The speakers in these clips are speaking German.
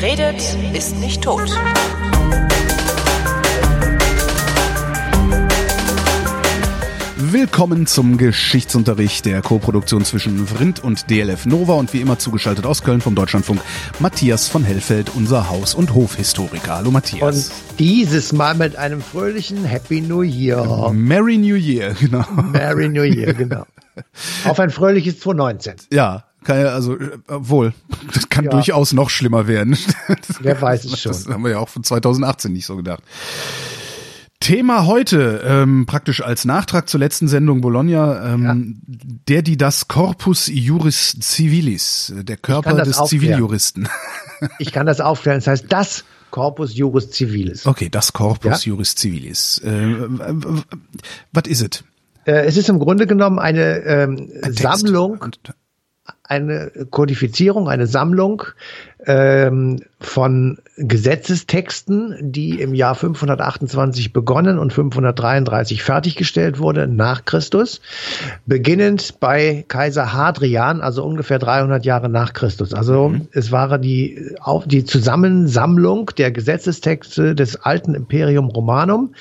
Wer redet, ist nicht tot. Willkommen zum Geschichtsunterricht der Koproduktion zwischen Vrindt und DLF Nova und wie immer zugeschaltet aus Köln vom Deutschlandfunk Matthias von Hellfeld, unser Haus- und Hofhistoriker. Hallo Matthias. Und dieses Mal mit einem fröhlichen Happy New Year. Merry New Year, genau. Merry New Year, genau. Auf ein fröhliches 2019. Ja, ja, also äh, wohl, das kann Ja. durchaus noch schlimmer werden. Wer weiß es schon. Das haben wir ja auch von 2018 nicht so gedacht. Thema heute, ähm, praktisch als Nachtrag zur letzten Sendung Bologna, ähm, der, die das Corpus Juris Civilis, äh, der Körper des aufklären. Ziviljuristen. Ich kann das aufklären. Das heißt, das Corpus Juris Civilis. Okay, das Corpus Ja? Juris Civilis. Äh, was ist es? Äh, es ist im Grunde genommen eine ähm, Ein Text. Sammlung, Und- eine Kodifizierung, eine Sammlung ähm, von Gesetzestexten, die im Jahr 528 begonnen und 533 fertiggestellt wurde nach Christus, beginnend bei Kaiser Hadrian, also ungefähr 300 Jahre nach Christus. Also es war die, auf, die Zusammensammlung der Gesetzestexte des alten Imperium Romanum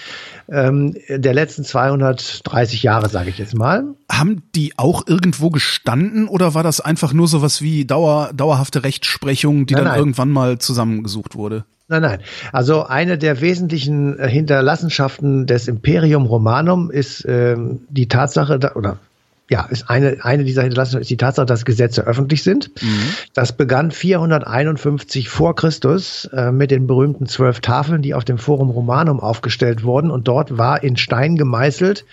ähm, der letzten 230 Jahre, sage ich jetzt mal. Haben die auch irgendwo gestanden oder war das einfach nur sowas wie Dauer, dauerhafte Rechtsprechung, die dann nein. irgendwann mal zusammengesucht wurde? Nein, nein. Also eine der wesentlichen äh, Hinterlassenschaften des Imperium Romanum ist ähm, die Tatsache, oder ja, ist eine, eine dieser Hinterlassenschaften ist die Tatsache, dass Gesetze öffentlich sind. Das begann 451 vor Christus äh, mit den berühmten zwölf Tafeln, die auf dem Forum Romanum aufgestellt wurden. Und dort war in Stein gemeißelt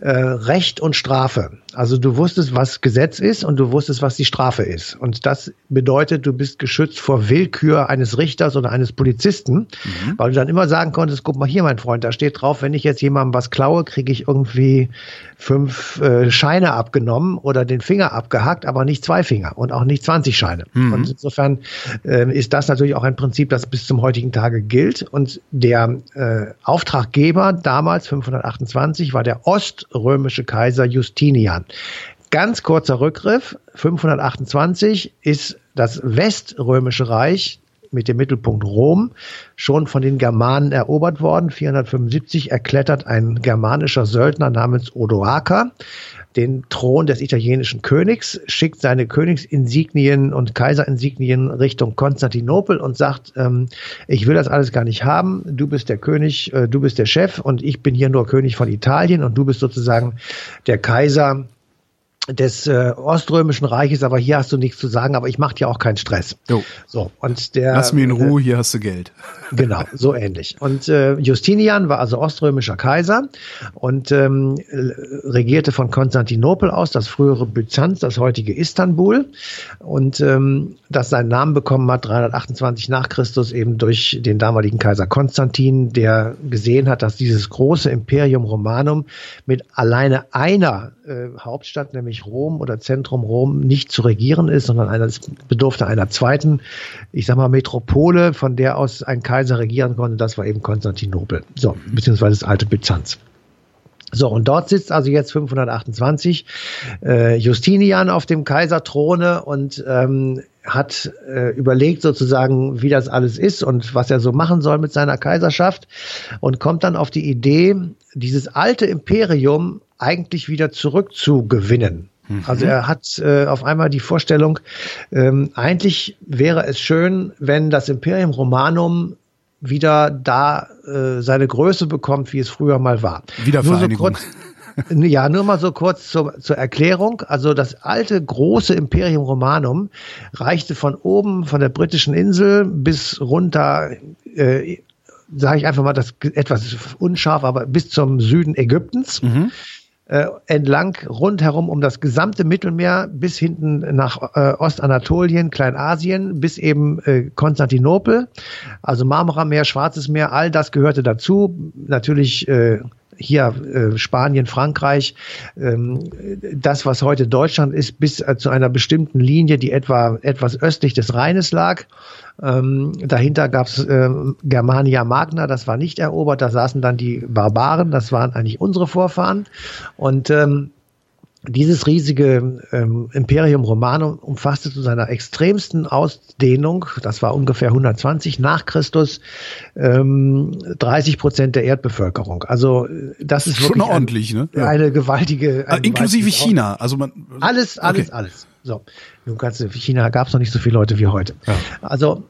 äh, Recht und Strafe. Also du wusstest, was Gesetz ist und du wusstest, was die Strafe ist. Und das bedeutet, du bist geschützt vor Willkür eines Richters oder eines Polizisten, weil du dann immer sagen konntest, guck mal hier, mein Freund, da steht drauf, wenn ich jetzt jemandem was klaue, kriege ich irgendwie fünf äh, Scheine abgenommen oder den Finger abgehackt, aber nicht zwei Finger und auch nicht 20 Scheine. Und insofern äh, ist das natürlich auch ein Prinzip, das bis zum heutigen Tage gilt. Und der äh, Auftraggeber damals, 528, war der oströmische Kaiser Justinian. Ganz kurzer Rückgriff, 528 ist das weströmische Reich mit dem Mittelpunkt Rom schon von den Germanen erobert worden. 475 erklettert ein germanischer Söldner namens Odoaker den Thron des italienischen Königs, schickt seine Königsinsignien und Kaiserinsignien Richtung Konstantinopel und sagt, ähm, ich will das alles gar nicht haben, du bist der König, äh, du bist der Chef und ich bin hier nur König von Italien und du bist sozusagen der Kaiser des äh, Oströmischen Reiches, aber hier hast du nichts zu sagen, aber ich mache dir auch keinen Stress. Jo. So, und der Lass mich in Ruhe, hier hast du Geld. Genau, so ähnlich. Und äh, Justinian war also oströmischer Kaiser und ähm, äh, regierte von Konstantinopel aus, das frühere Byzanz, das heutige Istanbul. Und ähm, das seinen Namen bekommen hat 328 nach Christus eben durch den damaligen Kaiser Konstantin, der gesehen hat, dass dieses große Imperium Romanum mit alleine einer äh, Hauptstadt, nämlich Rom oder Zentrum Rom, nicht zu regieren ist, sondern einer, es bedurfte einer zweiten, ich sag mal, Metropole, von der aus ein Kaiser regieren konnte. Das war eben Konstantinopel, so, beziehungsweise das alte Byzanz. So, und dort sitzt also jetzt 528 äh, Justinian auf dem Kaiserthrone und ähm, hat äh, überlegt sozusagen, wie das alles ist und was er so machen soll mit seiner Kaiserschaft und kommt dann auf die Idee, dieses alte Imperium eigentlich wieder zurückzugewinnen. Also er hat äh, auf einmal die Vorstellung, ähm, eigentlich wäre es schön, wenn das Imperium Romanum wieder da äh, seine Größe bekommt, wie es früher mal war. Wiedervereinigung. Nur so kurz, ja, nur mal so kurz zur, zur Erklärung. Also das alte große Imperium Romanum reichte von oben, von der britischen Insel bis runter, äh, sage ich einfach mal das etwas unscharf, aber bis zum Süden Ägyptens. Äh, entlang rundherum um das gesamte Mittelmeer bis hinten nach äh, Ostanatolien, Kleinasien, bis eben äh, Konstantinopel, also Marmarameer, Schwarzes Meer, all das gehörte dazu. Natürlich äh, hier äh, Spanien, Frankreich, ähm, das, was heute Deutschland ist, bis äh, zu einer bestimmten Linie, die etwa etwas östlich des Rheines lag. Ähm, dahinter gab es äh, Germania Magna, das war nicht erobert, da saßen dann die Barbaren, das waren eigentlich unsere Vorfahren. Und ähm, dieses riesige ähm, Imperium Romanum umfasste zu seiner extremsten Ausdehnung, das war ungefähr 120 nach Christus, ähm, 30 Prozent der Erdbevölkerung. Also das ist Schon wirklich ordentlich, ein, ne? Ja. eine gewaltige, Ah, ein inklusive gewaltiges China. Also man alles, alles, Okay. alles. So, nun kannst du, China gab es noch nicht so viele Leute wie heute. Also,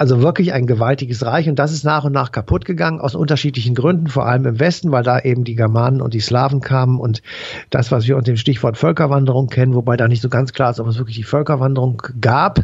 also wirklich ein gewaltiges Reich und das ist nach und nach kaputt gegangen aus unterschiedlichen Gründen, vor allem im Westen, weil da eben die Germanen und die Slawen kamen und das, was wir unter dem Stichwort Völkerwanderung kennen, wobei da nicht so ganz klar ist, ob es wirklich die Völkerwanderung gab.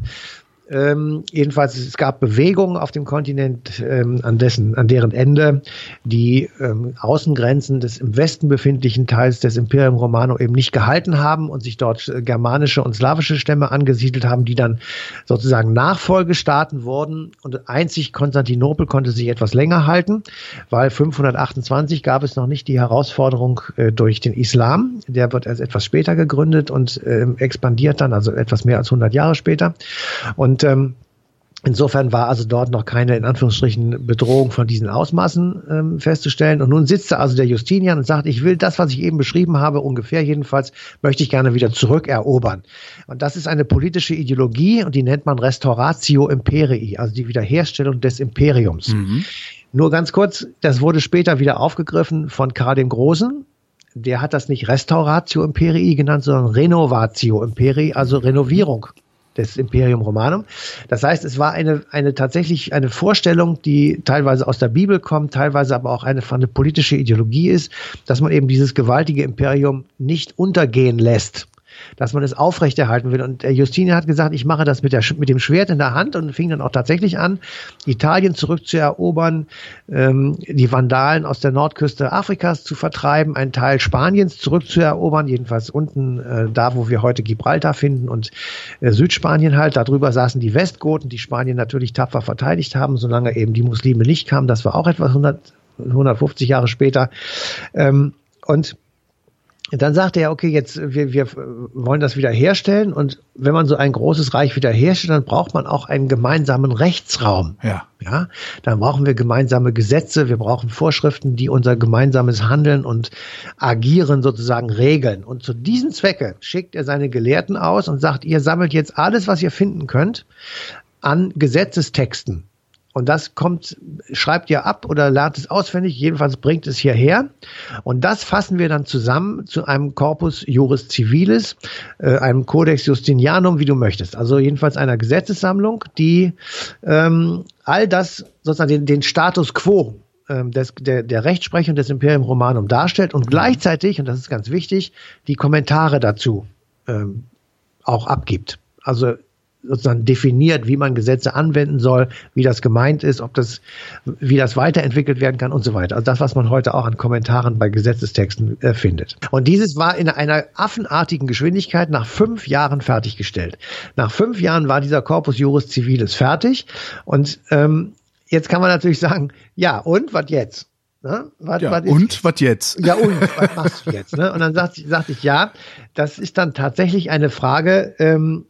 Ähm, jedenfalls, es gab Bewegungen auf dem Kontinent, ähm, an dessen, an deren Ende die ähm, Außengrenzen des im Westen befindlichen Teils des Imperium Romano eben nicht gehalten haben und sich dort äh, germanische und slawische Stämme angesiedelt haben, die dann sozusagen Nachfolgestaaten wurden. Und einzig Konstantinopel konnte sich etwas länger halten, weil 528 gab es noch nicht die Herausforderung äh, durch den Islam. Der wird erst etwas später gegründet und ähm, expandiert dann, also etwas mehr als 100 Jahre später. Und ähm, Insofern war also dort noch keine, in Anführungsstrichen, Bedrohung von diesen Ausmaßen ähm, festzustellen. Und nun sitzt da also der Justinian und sagt, ich will das, was ich eben beschrieben habe, ungefähr jedenfalls, möchte ich gerne wieder zurückerobern. Und das ist eine politische Ideologie und die nennt man Restauratio Imperii, also die Wiederherstellung des Imperiums. Nur ganz kurz, das wurde später wieder aufgegriffen von Karl dem Großen. Der hat das nicht Restauratio Imperii genannt, sondern Renovatio Imperii, also Renovierung des Imperium Romanum. Das heißt, es war eine, eine tatsächlich eine Vorstellung, die teilweise aus der Bibel kommt, teilweise aber auch eine, eine politische Ideologie ist, dass man eben dieses gewaltige Imperium nicht untergehen lässt dass man es aufrechterhalten will. Und der Justinian hat gesagt, ich mache das mit, der, mit dem Schwert in der Hand und fing dann auch tatsächlich an, Italien zurückzuerobern, ähm, die Vandalen aus der Nordküste Afrikas zu vertreiben, einen Teil Spaniens zurückzuerobern, jedenfalls unten äh, da, wo wir heute Gibraltar finden und äh, Südspanien halt. Darüber saßen die Westgoten, die Spanien natürlich tapfer verteidigt haben, solange eben die Muslime nicht kamen. Das war auch etwas 100, 150 Jahre später. Ähm, und dann sagte er, okay, jetzt wir, wir wollen das wieder herstellen und wenn man so ein großes Reich wieder herstellt, dann braucht man auch einen gemeinsamen Rechtsraum. Ja. Ja, dann brauchen wir gemeinsame Gesetze, wir brauchen Vorschriften, die unser gemeinsames Handeln und Agieren sozusagen regeln. Und zu diesen Zwecke schickt er seine Gelehrten aus und sagt, ihr sammelt jetzt alles, was ihr finden könnt, an Gesetzestexten. Und das kommt, schreibt ihr ab oder lernt es auswendig, jedenfalls bringt es hierher. Und das fassen wir dann zusammen zu einem Corpus Juris Civilis, äh, einem Codex Justinianum, wie du möchtest. Also jedenfalls einer Gesetzessammlung, die ähm, all das, sozusagen den, den Status quo ähm, des, der, der Rechtsprechung des Imperium Romanum darstellt und gleichzeitig, und das ist ganz wichtig, die Kommentare dazu ähm, auch abgibt. Also sozusagen definiert, wie man Gesetze anwenden soll, wie das gemeint ist, ob das, wie das weiterentwickelt werden kann und so weiter. Also das, was man heute auch an Kommentaren bei Gesetzestexten äh, findet. Und dieses war in einer affenartigen Geschwindigkeit nach fünf Jahren fertiggestellt. Nach fünf Jahren war dieser Corpus Juris Civilis fertig und ähm, jetzt kann man natürlich sagen, ja und was jetzt? Ne? Was, ja was ist- und was jetzt? ja, und was machst du jetzt? Ne? Und dann sagte, sagte ich, ja, das ist dann tatsächlich eine Frage, ähm,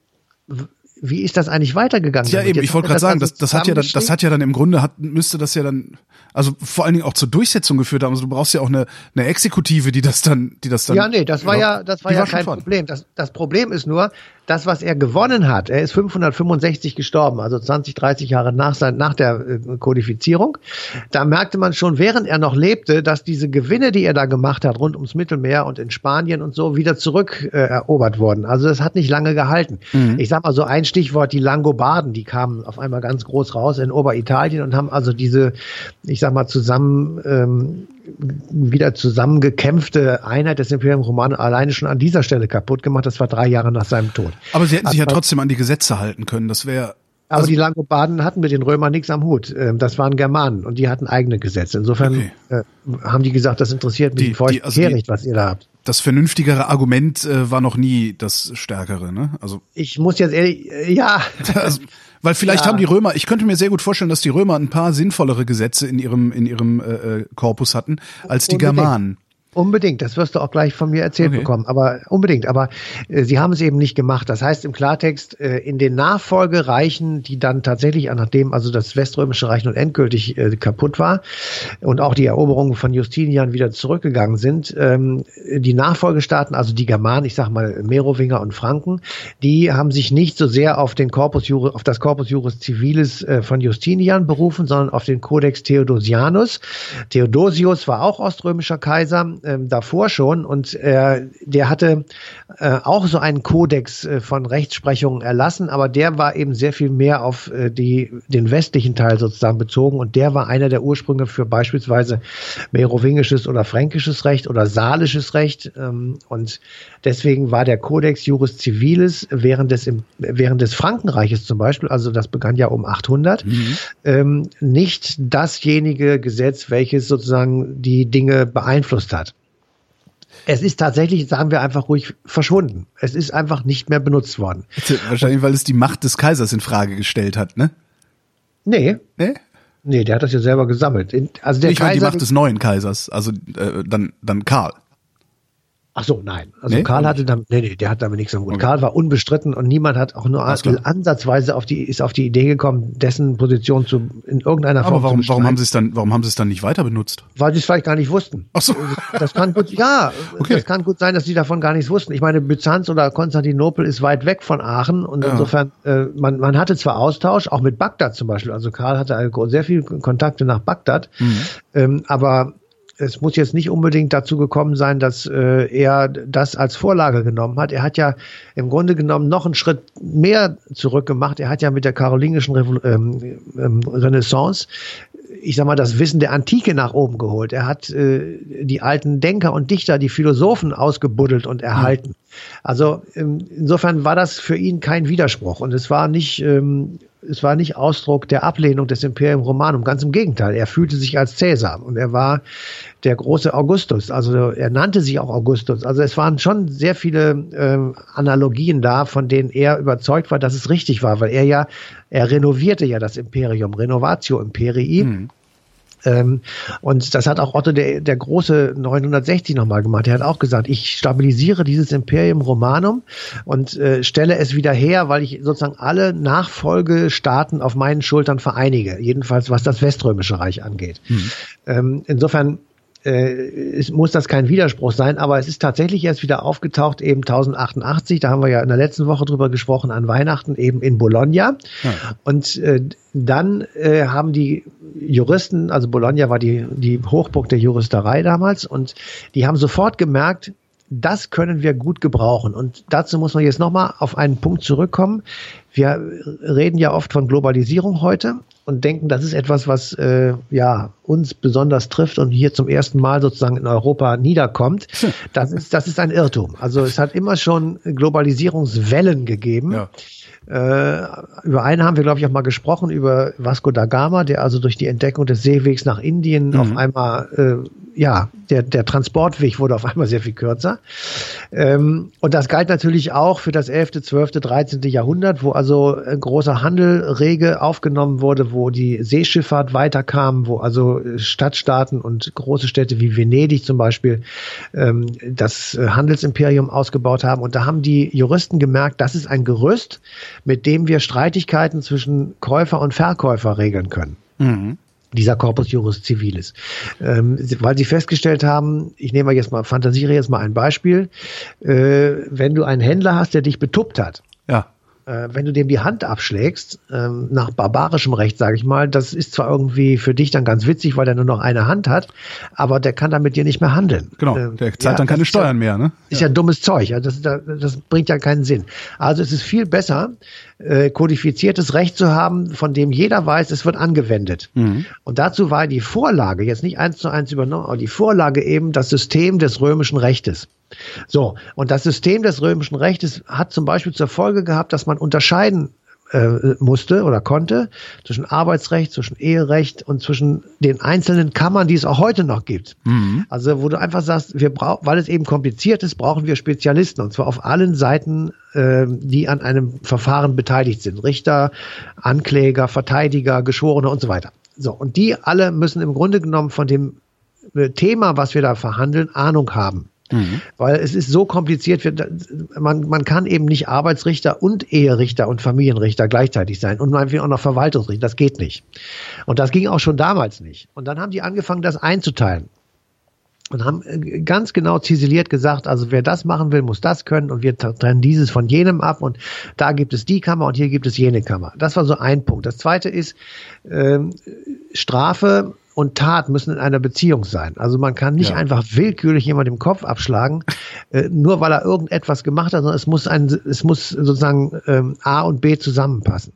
wie ist das eigentlich weitergegangen? Ja, eben, ich wollte er gerade sagen, das, das hat ja dann, das hat ja dann im Grunde hat, müsste das ja dann, also vor allen Dingen auch zur Durchsetzung geführt haben. Also du brauchst ja auch eine, eine Exekutive, die das dann, die das dann. Ja, nee, das war ja, das war ja kein. Problem. Das, das Problem ist nur, das, was er gewonnen hat, er ist 565 gestorben, also 20, 30 Jahre nach, sein, nach der äh, Kodifizierung. Da merkte man schon, während er noch lebte, dass diese Gewinne, die er da gemacht hat, rund ums Mittelmeer und in Spanien und so, wieder zurück äh, wurden. Also das hat nicht lange gehalten. Ich sag mal so ein Stichwort, die Langobarden, die kamen auf einmal ganz groß raus in Oberitalien und haben also diese, ich sag mal, zusammen ähm, wieder zusammengekämpfte Einheit des Imperium Romanum alleine schon an dieser Stelle kaputt gemacht. Das war drei Jahre nach seinem Tod. Aber sie hätten sich ja Aber- trotzdem an die Gesetze halten können. Das wäre. Aber Also- die Langobarden hatten mit den Römern nichts am Hut. Ähm, Das waren Germanen und die hatten eigene Gesetze. Insofern Okay. äh, haben die gesagt, das interessiert mich Die- die- also die- nicht, was ihr da habt. Das vernünftigere Argument äh, war noch nie das stärkere, ne? Also, Ich muss jetzt ehrlich, äh, ja, also weil vielleicht Ja. haben die Römer, ich könnte mir sehr gut vorstellen, dass die Römer ein paar sinnvollere Gesetze in ihrem in ihrem äh, äh, Korpus hatten als die Unbedingt. Germanen. Unbedingt, das wirst du auch gleich von mir erzählt okay. bekommen, aber unbedingt. Aber äh, sie haben es eben nicht gemacht. Das heißt im Klartext, äh, in den Nachfolgereichen, die dann tatsächlich, nachdem also das Weströmische Reich nun endgültig äh, kaputt war und auch die Eroberungen von Justinian wieder zurückgegangen sind, ähm, die Nachfolgestaaten, also die Germanen, ich sag mal Merowinger und Franken, die haben sich nicht so sehr auf den Corpus Juris, auf das Corpus Juris Civilis äh, von Justinian berufen, sondern auf den Codex Theodosianus. Theodosius war auch oströmischer Kaiser ähm, davor schon und äh, der hatte äh, auch so einen Kodex äh, von Rechtsprechungen erlassen, aber der war eben sehr viel mehr auf äh, die, den westlichen Teil sozusagen bezogen und der war einer der Ursprünge für beispielsweise merowingisches oder fränkisches Recht oder salisches Recht ähm, und deswegen war der Codex Juris Civilis während des, während des Frankenreiches zum Beispiel, also das begann ja um 800, mhm. ähm, nicht dasjenige Gesetz, welches sozusagen die Dinge beeinflusst hat. Es ist tatsächlich, sagen wir einfach ruhig, verschwunden. Es ist einfach nicht mehr benutzt worden. Wahrscheinlich, weil es die Macht des Kaisers in Frage gestellt hat, ne? Nee. Nee? Nee, der hat das ja selber gesammelt. Also der ich Kaiser, meine die Macht des neuen Kaisers, also äh, dann, dann Karl. Ach so, nein. Also nee, Karl hatte damit, nee, nee, der hat damit nichts am Hut. Okay. Karl war unbestritten und niemand hat auch nur ansatzweise auf die, ist auf die Idee gekommen, dessen Position zu, in irgendeiner Form Aber warum, zu warum haben sie es dann, warum haben sie es dann nicht weiter benutzt? Weil sie es vielleicht gar nicht wussten. Ach so. Das kann gut, ja, okay. das kann gut sein, dass sie davon gar nichts wussten. Ich meine, Byzanz oder Konstantinopel ist weit weg von Aachen und ja. insofern, äh, man, man hatte zwar Austausch, auch mit Bagdad zum Beispiel. Also Karl hatte sehr viel Kontakte nach Bagdad, mhm. ähm, aber es muss jetzt nicht unbedingt dazu gekommen sein, dass äh, er das als Vorlage genommen hat. Er hat ja im Grunde genommen noch einen Schritt mehr zurückgemacht. Er hat ja mit der karolingischen Revol ähm, ähm, Renaissance ich sag mal, das Wissen der Antike nach oben geholt. Er hat äh, die alten Denker und Dichter, die Philosophen ausgebuddelt und erhalten. Also ähm, insofern war das für ihn kein Widerspruch und es war nicht ähm, es war nicht Ausdruck der Ablehnung des Imperium Romanum, ganz im Gegenteil. Er fühlte sich als Cäsar und er war der große Augustus. Also er nannte sich auch Augustus. Also es waren schon sehr viele äh, Analogien da, von denen er überzeugt war, dass es richtig war, weil er ja, er renovierte ja das Imperium, Renovatio Imperii. Mhm. Ähm, und das hat auch Otto der, der Große 960 nochmal gemacht. Er hat auch gesagt, ich stabilisiere dieses Imperium Romanum und äh, stelle es wieder her, weil ich sozusagen alle Nachfolgestaaten auf meinen Schultern vereinige. Jedenfalls was das Weströmische Reich angeht. Mhm. Ähm, insofern äh, es muss das kein Widerspruch sein, aber es ist tatsächlich erst wieder aufgetaucht, eben 1088, da haben wir ja in der letzten Woche drüber gesprochen, an Weihnachten eben in Bologna. Ja. Und äh, dann äh, haben die Juristen, also Bologna war die, die Hochburg der Juristerei damals, und die haben sofort gemerkt, das können wir gut gebrauchen. Und dazu muss man jetzt nochmal auf einen Punkt zurückkommen. Wir reden ja oft von Globalisierung heute und denken, das ist etwas, was äh, ja uns besonders trifft und hier zum ersten Mal sozusagen in Europa niederkommt. Hm. Das ist das ist ein Irrtum. Also es hat immer schon Globalisierungswellen gegeben. Ja. Äh, über einen haben wir, glaube ich, auch mal gesprochen, über Vasco da Gama, der also durch die Entdeckung des Seewegs nach Indien mhm. auf einmal, äh, ja, der, der Transportweg wurde auf einmal sehr viel kürzer. Ähm, und das galt natürlich auch für das 11., 12., 13. Jahrhundert, wo also großer Handel rege aufgenommen wurde, wo die Seeschifffahrt weiterkam, wo also Stadtstaaten und große Städte wie Venedig zum Beispiel ähm, das Handelsimperium ausgebaut haben. Und da haben die Juristen gemerkt, das ist ein Gerüst, mit dem wir Streitigkeiten zwischen Käufer und Verkäufer regeln können. Mhm dieser Corpus Juris Civilis. Ähm, weil sie festgestellt haben, ich nehme jetzt mal, fantasiere jetzt mal ein Beispiel, äh, wenn du einen Händler hast, der dich betuppt hat, ja äh, wenn du dem die Hand abschlägst, ähm, nach barbarischem Recht, sage ich mal, das ist zwar irgendwie für dich dann ganz witzig, weil er nur noch eine Hand hat, aber der kann dann mit dir nicht mehr handeln. Genau, ähm, der zahlt ja, dann keine Steuern ja, mehr, ne? Ist ja, ja dummes Zeug, das, das, das bringt ja keinen Sinn. Also es ist viel besser, äh, kodifiziertes Recht zu haben, von dem jeder weiß, es wird angewendet. Mhm. Und dazu war die Vorlage, jetzt nicht eins zu eins übernommen, aber die Vorlage eben das System des römischen Rechtes. So, und das System des römischen Rechtes hat zum Beispiel zur Folge gehabt, dass man unterscheiden äh, musste oder konnte zwischen Arbeitsrecht, zwischen Eherecht und zwischen den einzelnen Kammern, die es auch heute noch gibt. Mhm. Also wo du einfach sagst, wir brauchen, weil es eben kompliziert ist, brauchen wir Spezialisten und zwar auf allen Seiten, äh, die an einem Verfahren beteiligt sind. Richter, Ankläger, Verteidiger, Geschworene und so weiter. So, und die alle müssen im Grunde genommen von dem äh, Thema, was wir da verhandeln, Ahnung haben. Mhm. Weil es ist so kompliziert, man, man kann eben nicht Arbeitsrichter und Eherichter und Familienrichter gleichzeitig sein und will auch noch Verwaltungsrichter, das geht nicht. Und das ging auch schon damals nicht. Und dann haben die angefangen, das einzuteilen und haben äh, ganz genau ziseliert gesagt, also wer das machen will, muss das können und wir trennen dieses von jenem ab und da gibt es die Kammer und hier gibt es jene Kammer. Das war so ein Punkt. Das zweite ist, ähm, Strafe und Tat müssen in einer Beziehung sein. Also man kann nicht ja. einfach willkürlich jemand im Kopf abschlagen, äh, nur weil er irgendetwas gemacht hat, sondern es muss ein, es muss sozusagen ähm, A und B zusammenpassen.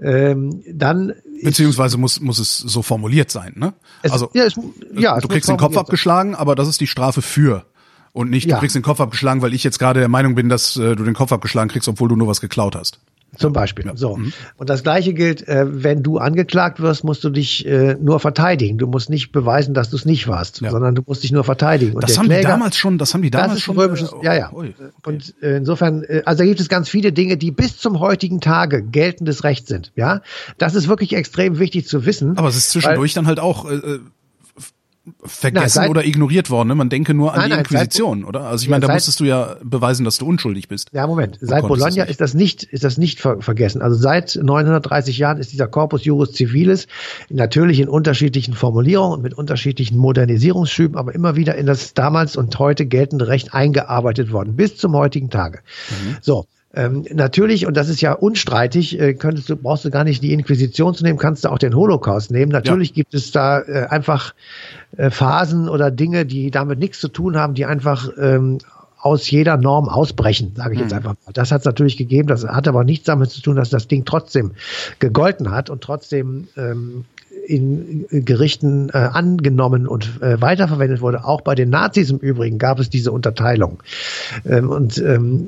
Ähm, dann Beziehungsweise muss, muss es so formuliert sein, ne? Es, also, ja, es, ja, du kriegst den Kopf abgeschlagen, sein. aber das ist die Strafe für. Und nicht, ja. du kriegst den Kopf abgeschlagen, weil ich jetzt gerade der Meinung bin, dass äh, du den Kopf abgeschlagen kriegst, obwohl du nur was geklaut hast. Zum Beispiel. Ja. So. Mhm. Und das Gleiche gilt, äh, wenn du angeklagt wirst, musst du dich äh, nur verteidigen. Du musst nicht beweisen, dass du es nicht warst, ja. sondern du musst dich nur verteidigen. Und das haben Kläger, die damals schon, das haben die damals schon. Römisches, äh, ja, ja. Okay. Und äh, insofern, äh, also da gibt es ganz viele Dinge, die bis zum heutigen Tage geltendes Recht sind. Ja, das ist wirklich extrem wichtig zu wissen. Aber es ist zwischendurch weil, dann halt auch äh vergessen nein, oder ignoriert worden. Ne? Man denke nur an nein, die Inquisition, seit, oder? Also ich ja, meine, da musstest du ja beweisen, dass du unschuldig bist. Ja, Moment. Seit Bologna ist das nicht, ist das nicht ver vergessen. Also seit 930 Jahren ist dieser Corpus Juris Civilis natürlich in unterschiedlichen Formulierungen und mit unterschiedlichen Modernisierungsschüben, aber immer wieder in das damals und heute geltende Recht eingearbeitet worden, bis zum heutigen Tage. Mhm. So. Ähm, natürlich, und das ist ja unstreitig, äh, könntest du, brauchst du gar nicht die Inquisition zu nehmen, kannst du auch den Holocaust nehmen. Natürlich ja. gibt es da äh, einfach äh, Phasen oder Dinge, die damit nichts zu tun haben, die einfach ähm, aus jeder Norm ausbrechen, sage ich jetzt mhm. einfach mal. Das hat es natürlich gegeben, das hat aber nichts damit zu tun, dass das Ding trotzdem gegolten hat und trotzdem ähm, in Gerichten äh, angenommen und äh, weiterverwendet wurde. Auch bei den Nazis im Übrigen gab es diese Unterteilung. Ähm, und ähm,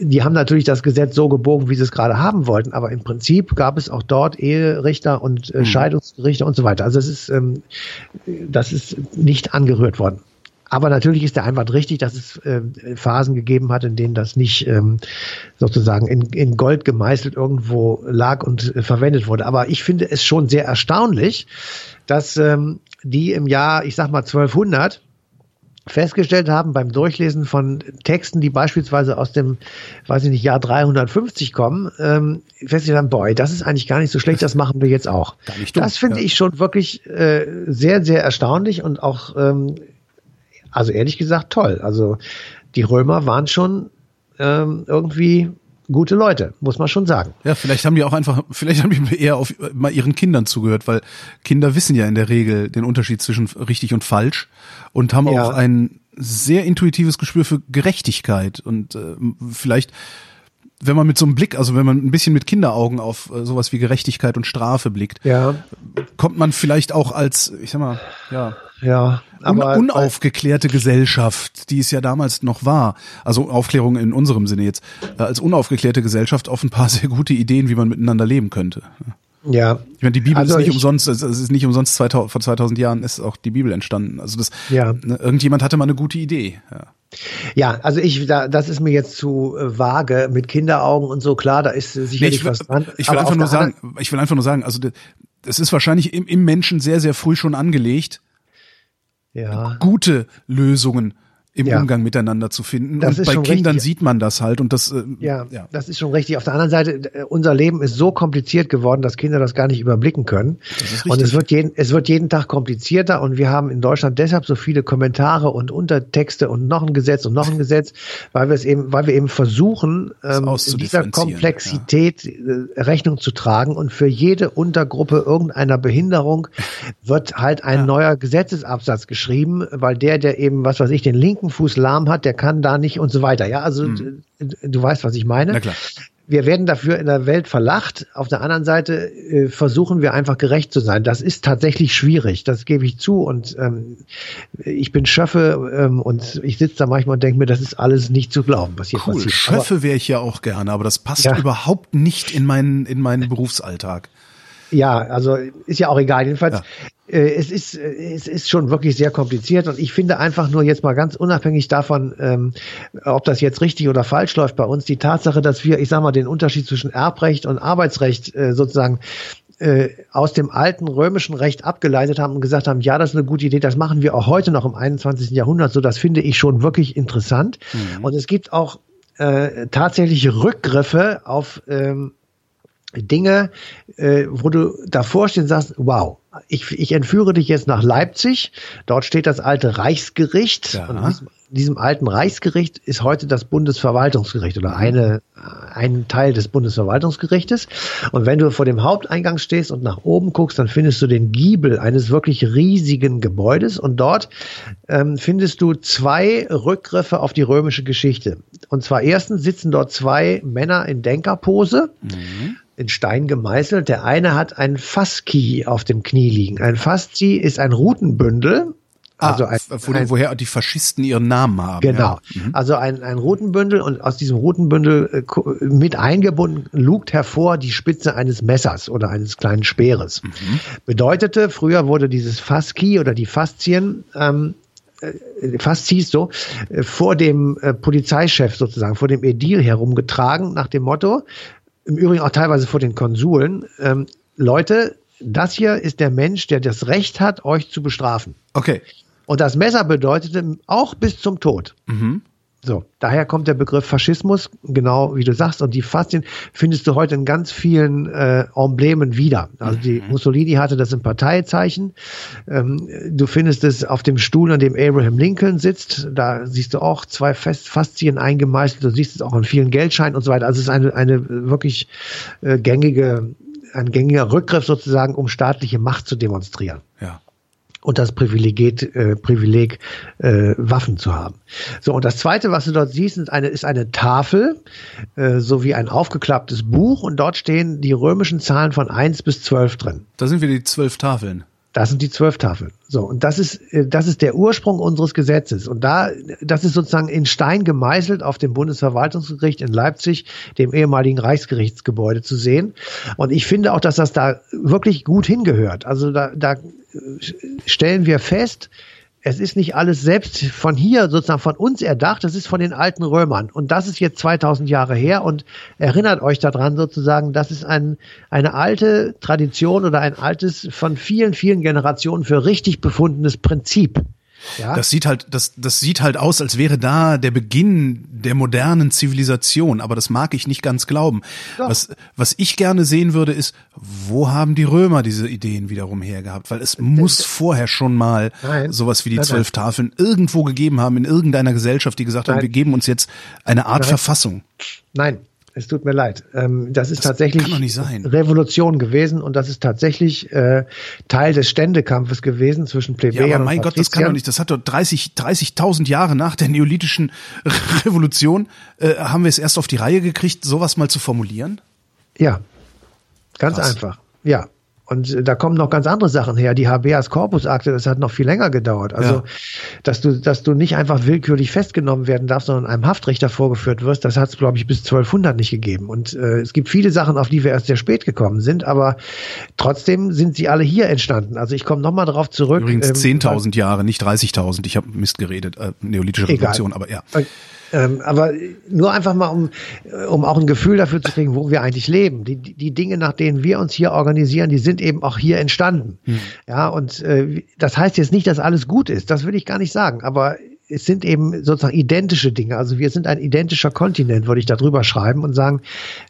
die haben natürlich das Gesetz so gebogen, wie sie es gerade haben wollten, aber im Prinzip gab es auch dort Eherichter und äh, mhm. Scheidungsgerichter und so weiter. Also es ist, ähm, das ist nicht angerührt worden. Aber natürlich ist der Einwand richtig, dass es äh, Phasen gegeben hat, in denen das nicht ähm, sozusagen in, in Gold gemeißelt irgendwo lag und äh, verwendet wurde. Aber ich finde es schon sehr erstaunlich, dass ähm, die im Jahr, ich sag mal 1200, festgestellt haben beim Durchlesen von Texten, die beispielsweise aus dem, weiß ich nicht, Jahr 350 kommen, ähm, festgestellt haben, boy, das ist eigentlich gar nicht so schlecht, das machen wir jetzt auch. Das finde ja. ich schon wirklich äh, sehr, sehr erstaunlich und auch ähm, also ehrlich gesagt toll. Also die Römer waren schon ähm, irgendwie gute Leute, muss man schon sagen. Ja, vielleicht haben die auch einfach, vielleicht haben die eher auf mal ihren Kindern zugehört, weil Kinder wissen ja in der Regel den Unterschied zwischen richtig und falsch und haben ja. auch ein sehr intuitives Gespür für Gerechtigkeit und äh, vielleicht wenn man mit so einem Blick, also wenn man ein bisschen mit Kinderaugen auf äh, sowas wie Gerechtigkeit und Strafe blickt, ja. kommt man vielleicht auch als, ich sag mal, ja, ja, aber Un unaufgeklärte Gesellschaft, die es ja damals noch war, also Aufklärung in unserem Sinne jetzt, äh, als unaufgeklärte Gesellschaft auf ein paar sehr gute Ideen, wie man miteinander leben könnte. Ja. Ich meine, die Bibel also ist nicht umsonst, es ist nicht umsonst 2000, vor 2000 Jahren ist auch die Bibel entstanden. Also das, ja. Ne, irgendjemand hatte mal eine gute Idee. Ja. Ja, also ich, da, das ist mir jetzt zu äh, vage mit Kinderaugen und so. Klar, da ist sicherlich nee, ich will, was dran. Ich will einfach nur sagen, ich will einfach nur sagen, also es ist wahrscheinlich im, im Menschen sehr, sehr früh schon angelegt, ja. gute Lösungen im ja. Umgang miteinander zu finden. Das und bei Kindern richtig. sieht man das halt und das. Äh, ja, ja, das ist schon richtig. Auf der anderen Seite, äh, unser Leben ist so kompliziert geworden, dass Kinder das gar nicht überblicken können. Und es wird jeden, es wird jeden Tag komplizierter und wir haben in Deutschland deshalb so viele Kommentare und Untertexte und noch ein Gesetz und noch ein Gesetz, weil wir es eben, weil wir eben versuchen, ähm, in dieser Komplexität ja. Äh, Rechnung zu tragen und für jede Untergruppe irgendeiner Behinderung wird halt ein neuer Gesetzesabsatz geschrieben, weil der, der eben, was weiß ich, den linken Fuß lahm hat, der kann da nicht und so weiter. Ja, also hm. du weißt, was ich meine. Na klar. Wir werden dafür in der Welt verlacht. Auf der anderen Seite äh, versuchen wir einfach gerecht zu sein. Das ist tatsächlich schwierig, das gebe ich zu. Und ähm, ich bin Schöffe ähm, und ich sitze da manchmal und denke mir, das ist alles nicht zu glauben, was hier cool. passiert. Schöffe wäre ich ja auch gerne, aber das passt ja. überhaupt nicht in meinen, in meinen Berufsalltag. Ja, also ist ja auch egal. Jedenfalls, ja. Äh, es ist, äh, es ist schon wirklich sehr kompliziert und ich finde einfach nur jetzt mal ganz unabhängig davon, ähm, ob das jetzt richtig oder falsch läuft bei uns, die Tatsache, dass wir, ich sag mal, den Unterschied zwischen Erbrecht und Arbeitsrecht äh, sozusagen äh, aus dem alten römischen Recht abgeleitet haben und gesagt haben, ja, das ist eine gute Idee, das machen wir auch heute noch im 21. Jahrhundert, so das finde ich schon wirklich interessant. Mhm. Und es gibt auch äh, tatsächliche Rückgriffe auf ähm, Dinge, äh, wo du davor stehst und sagst, wow, ich, ich entführe dich jetzt nach Leipzig. Dort steht das alte Reichsgericht. Ja. Und in diesem, diesem, alten Reichsgericht ist heute das Bundesverwaltungsgericht oder eine, ein Teil des Bundesverwaltungsgerichtes. Und wenn du vor dem Haupteingang stehst und nach oben guckst, dann findest du den Giebel eines wirklich riesigen Gebäudes. Und dort ähm, findest du zwei Rückgriffe auf die römische Geschichte. Und zwar erstens sitzen dort zwei Männer in Denkerpose. Mhm in Stein gemeißelt. Der eine hat ein Fasski auf dem Knie liegen. Ein Faszi ist ein Routenbündel. Ah, also ein, wo, ein, woher die Faschisten ihren Namen haben. Genau. Ja. Mhm. Also ein, ein Routenbündel und aus diesem Routenbündel äh, mit eingebunden lugt hervor die Spitze eines Messers oder eines kleinen Speeres. Mhm. Bedeutete, früher wurde dieses Fasski oder die Faszien ähm, äh, fast hieß so, äh, vor dem Polizeichef sozusagen, vor dem Edil herumgetragen, nach dem Motto, im Übrigen auch teilweise vor den Konsuln, ähm, Leute, das hier ist der Mensch, der das Recht hat, euch zu bestrafen. Okay. Und das Messer bedeutete auch bis zum Tod. Mhm. So, daher kommt der Begriff Faschismus, genau wie du sagst, und die Faszien findest du heute in ganz vielen äh, Emblemen wieder. Also die mhm. Mussolini hatte das im Parteizeichen. Ähm, du findest es auf dem Stuhl, an dem Abraham Lincoln sitzt. Da siehst du auch zwei Faszien eingemeißelt. Du siehst es auch in vielen Geldscheinen und so weiter. Also es ist eine, eine wirklich äh, gängige, ein gängiger Rückgriff sozusagen, um staatliche Macht zu demonstrieren. Ja und das Privileg, äh, Privileg äh, Waffen zu haben. So, und das Zweite, was du dort siehst, ist eine, ist eine Tafel äh, sowie ein aufgeklapptes Buch und dort stehen die römischen Zahlen von eins bis zwölf drin. Da sind wir die zwölf Tafeln. Das sind die zwölf Tafeln. So, und das ist, äh, das ist der Ursprung unseres Gesetzes. Und da, das ist sozusagen in Stein gemeißelt auf dem Bundesverwaltungsgericht in Leipzig, dem ehemaligen Reichsgerichtsgebäude zu sehen. Und ich finde auch, dass das da wirklich gut hingehört. Also da, da stellen wir fest, es ist nicht alles selbst von hier sozusagen von uns erdacht, das ist von den alten Römern. Und das ist jetzt 2000 Jahre her und erinnert euch daran sozusagen, das ist ein, eine alte Tradition oder ein altes von vielen, vielen Generationen für richtig befundenes Prinzip. Ja? Das sieht halt, das, das sieht halt aus, als wäre da der Beginn der modernen Zivilisation, aber das mag ich nicht ganz glauben. Was, was ich gerne sehen würde, ist, wo haben die Römer diese Ideen wiederum hergehabt? Weil es muss vorher schon mal nein, sowas wie die nein, zwölf nein. Tafeln irgendwo gegeben haben, in irgendeiner Gesellschaft, die gesagt haben, wir geben uns jetzt eine Art Verfassung. Nein, es tut mir leid. Ähm, das ist das tatsächlich Revolution gewesen und das ist tatsächlich äh, Teil des Ständekampfes gewesen zwischen Plebejern ja, aber mein und Gott, das kann doch nicht. Das hat doch 30 30.000 Jahre nach der neolithischen Revolution äh, haben wir es erst auf die Reihe gekriegt, sowas mal zu formulieren. Ja, ganz Krass. einfach. Ja, und äh, da kommen noch ganz andere Sachen her. Die Habeas Corpus Akte, das hat noch viel länger gedauert. Also, ja. dass du, dass du nicht einfach willkürlich festgenommen werden darfst, sondern einem Haftrichter vorgeführt wirst, das hat es, glaube ich, bis 1200 nicht gegeben. Und äh, es gibt viele Sachen, auf die wir erst sehr spät gekommen sind, aber trotzdem sind sie alle hier entstanden. Also ich komme nochmal darauf zurück. Übrigens ähm, 10.000 Jahre, nicht 30.000. Ich habe Mist geredet, äh, neolithische Revolution, egal. aber ja. Ähm, aber nur einfach mal, um, um auch ein Gefühl dafür zu kriegen, wo wir eigentlich leben. Die, die Dinge, nach denen wir uns hier organisieren, die sind eben auch hier entstanden. Hm. Ja, und äh, das heißt jetzt nicht, dass alles gut ist. Das will ich gar nicht sagen. Aber es sind eben sozusagen identische Dinge. Also wir sind ein identischer Kontinent, würde ich da drüber schreiben und sagen,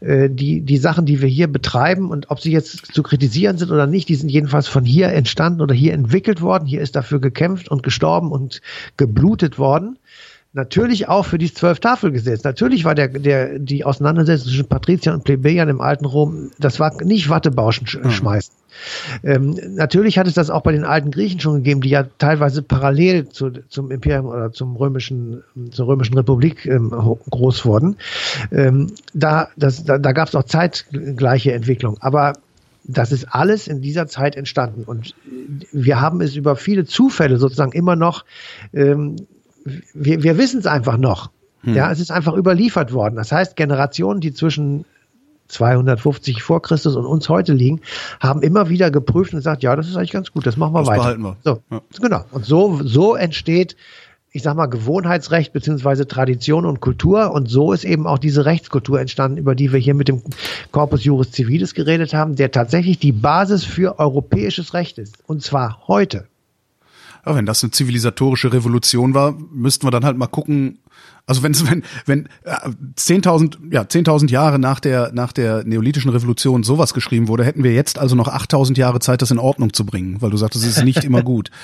äh, die, die Sachen, die wir hier betreiben und ob sie jetzt zu kritisieren sind oder nicht, die sind jedenfalls von hier entstanden oder hier entwickelt worden. Hier ist dafür gekämpft und gestorben und geblutet worden natürlich auch für die zwölf Tafelgesetz. Natürlich war der, der, die Auseinandersetzung zwischen Patriziern und Plebejern im alten Rom, das war nicht Wattebauschen sch mhm. schmeißen. Ähm, natürlich hat es das auch bei den alten Griechen schon gegeben, die ja teilweise parallel zu, zum Imperium oder zum römischen, zur römischen Republik ähm, groß wurden. Ähm, da das, da, da gab es auch zeitgleiche Entwicklung. Aber das ist alles in dieser Zeit entstanden. Und wir haben es über viele Zufälle sozusagen immer noch ähm, wir, wir wissen es einfach noch. Hm. Ja, es ist einfach überliefert worden. Das heißt, Generationen, die zwischen 250 vor Christus und uns heute liegen, haben immer wieder geprüft und gesagt, ja, das ist eigentlich ganz gut, das machen wir das weiter. Behalten wir. So, ja. genau. Und so, so entsteht ich sag mal, Gewohnheitsrecht beziehungsweise Tradition und Kultur. Und so ist eben auch diese Rechtskultur entstanden, über die wir hier mit dem Corpus Juris Civilis geredet haben, der tatsächlich die Basis für europäisches Recht ist. Und zwar heute. Ja, wenn das eine zivilisatorische Revolution war, müssten wir dann halt mal gucken, also wenn wenn wenn äh, 10.000 ja 10.000 Jahre nach der nach der neolithischen Revolution sowas geschrieben wurde, hätten wir jetzt also noch 8.000 Jahre Zeit, das in Ordnung zu bringen, weil du sagtest, es ist nicht immer gut.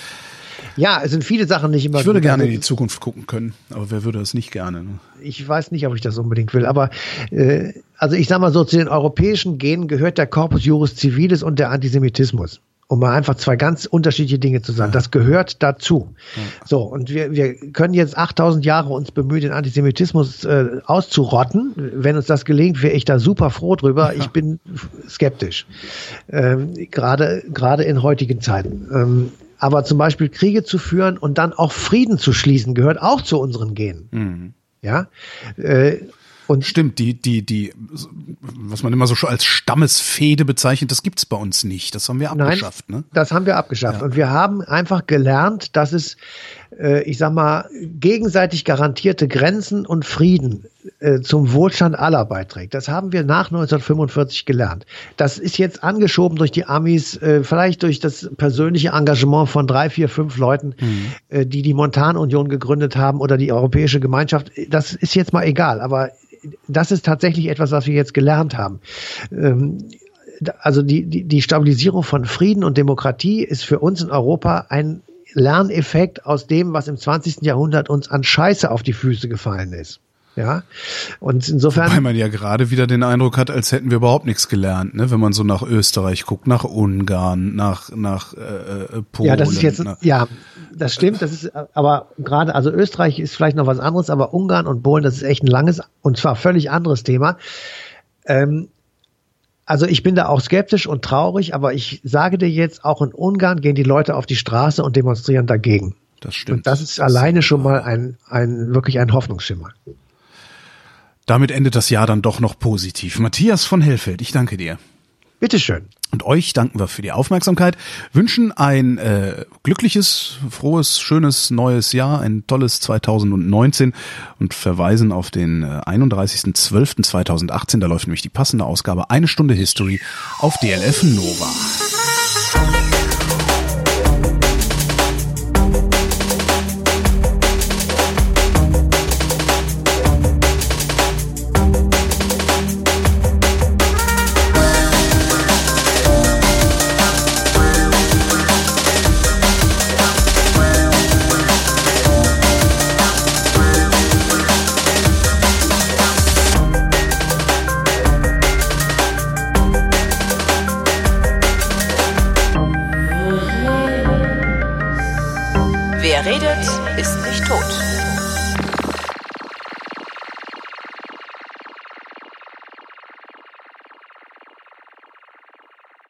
Ja, es sind viele Sachen nicht immer. Ich würde gut. gerne Also, in die Zukunft gucken können, aber wer würde das nicht gerne? Ne? ich weiß nicht, ob ich das unbedingt will, aber äh, also ich sag mal so, zu den europäischen Genen gehört der Corpus Juris Civilis und der Antisemitismus. Um mal einfach zwei ganz unterschiedliche Dinge zu sagen. Das gehört dazu. So, und wir, wir können jetzt 8000 Jahre uns bemühen, den Antisemitismus äh, auszurotten. Wenn uns das gelingt, wäre ich da super froh drüber. Ich bin skeptisch. Ähm, Gerade gerade in heutigen Zeiten. Ähm, aber zum Beispiel Kriege zu führen und dann auch Frieden zu schließen, gehört auch zu unseren Genen. Ja. Äh, und Stimmt, die die die was man immer so schon als Stammesfehde bezeichnet, das gibt's bei uns nicht. Das haben wir abgeschafft, Nein, ne? das haben wir abgeschafft. Ja. Und wir haben einfach gelernt, dass es, äh, ich sag mal, gegenseitig garantierte Grenzen und Frieden äh, zum Wohlstand aller beiträgt. Das haben wir nach 1945 gelernt. Das ist jetzt angeschoben durch die Amis, äh, vielleicht durch das persönliche Engagement von drei, vier, fünf Leuten, äh, die die Montanunion gegründet haben oder die Europäische Gemeinschaft. Das ist jetzt mal egal, aber das ist tatsächlich etwas, was wir jetzt gelernt haben. Ähm, also die, die, die Stabilisierung von Frieden und Demokratie ist für uns in Europa ein Lerneffekt aus dem, was im 20. Jahrhundert uns an Scheiße auf die Füße gefallen ist. Ja, und insofern. Weil man ja gerade wieder den Eindruck hat, als hätten wir überhaupt nichts gelernt, ne? Wenn man so nach Österreich guckt, nach Ungarn, nach nach äh, äh, Polen. Ja, das ist jetzt, nach, ja, das stimmt, das ist, aber gerade, also Österreich ist vielleicht noch was anderes, aber Ungarn und Polen, das ist echt ein langes und zwar völlig anderes Thema. Ähm, also ich bin da auch skeptisch und traurig, aber ich sage dir jetzt, auch in Ungarn gehen die Leute auf die Straße und demonstrieren dagegen. das stimmt. Und das ist alleine schon mal ein, ein, wirklich ein Hoffnungsschimmer. Damit endet das Jahr dann doch noch positiv. Matthias von Hellfeld, ich danke dir. Bitteschön. Und euch danken wir für die Aufmerksamkeit, wünschen ein äh, glückliches, frohes, schönes neues Jahr, ein tolles 2019 und verweisen auf den äh, 31.12.2018, da läuft nämlich die passende Ausgabe Eine Stunde History auf DLF Nova.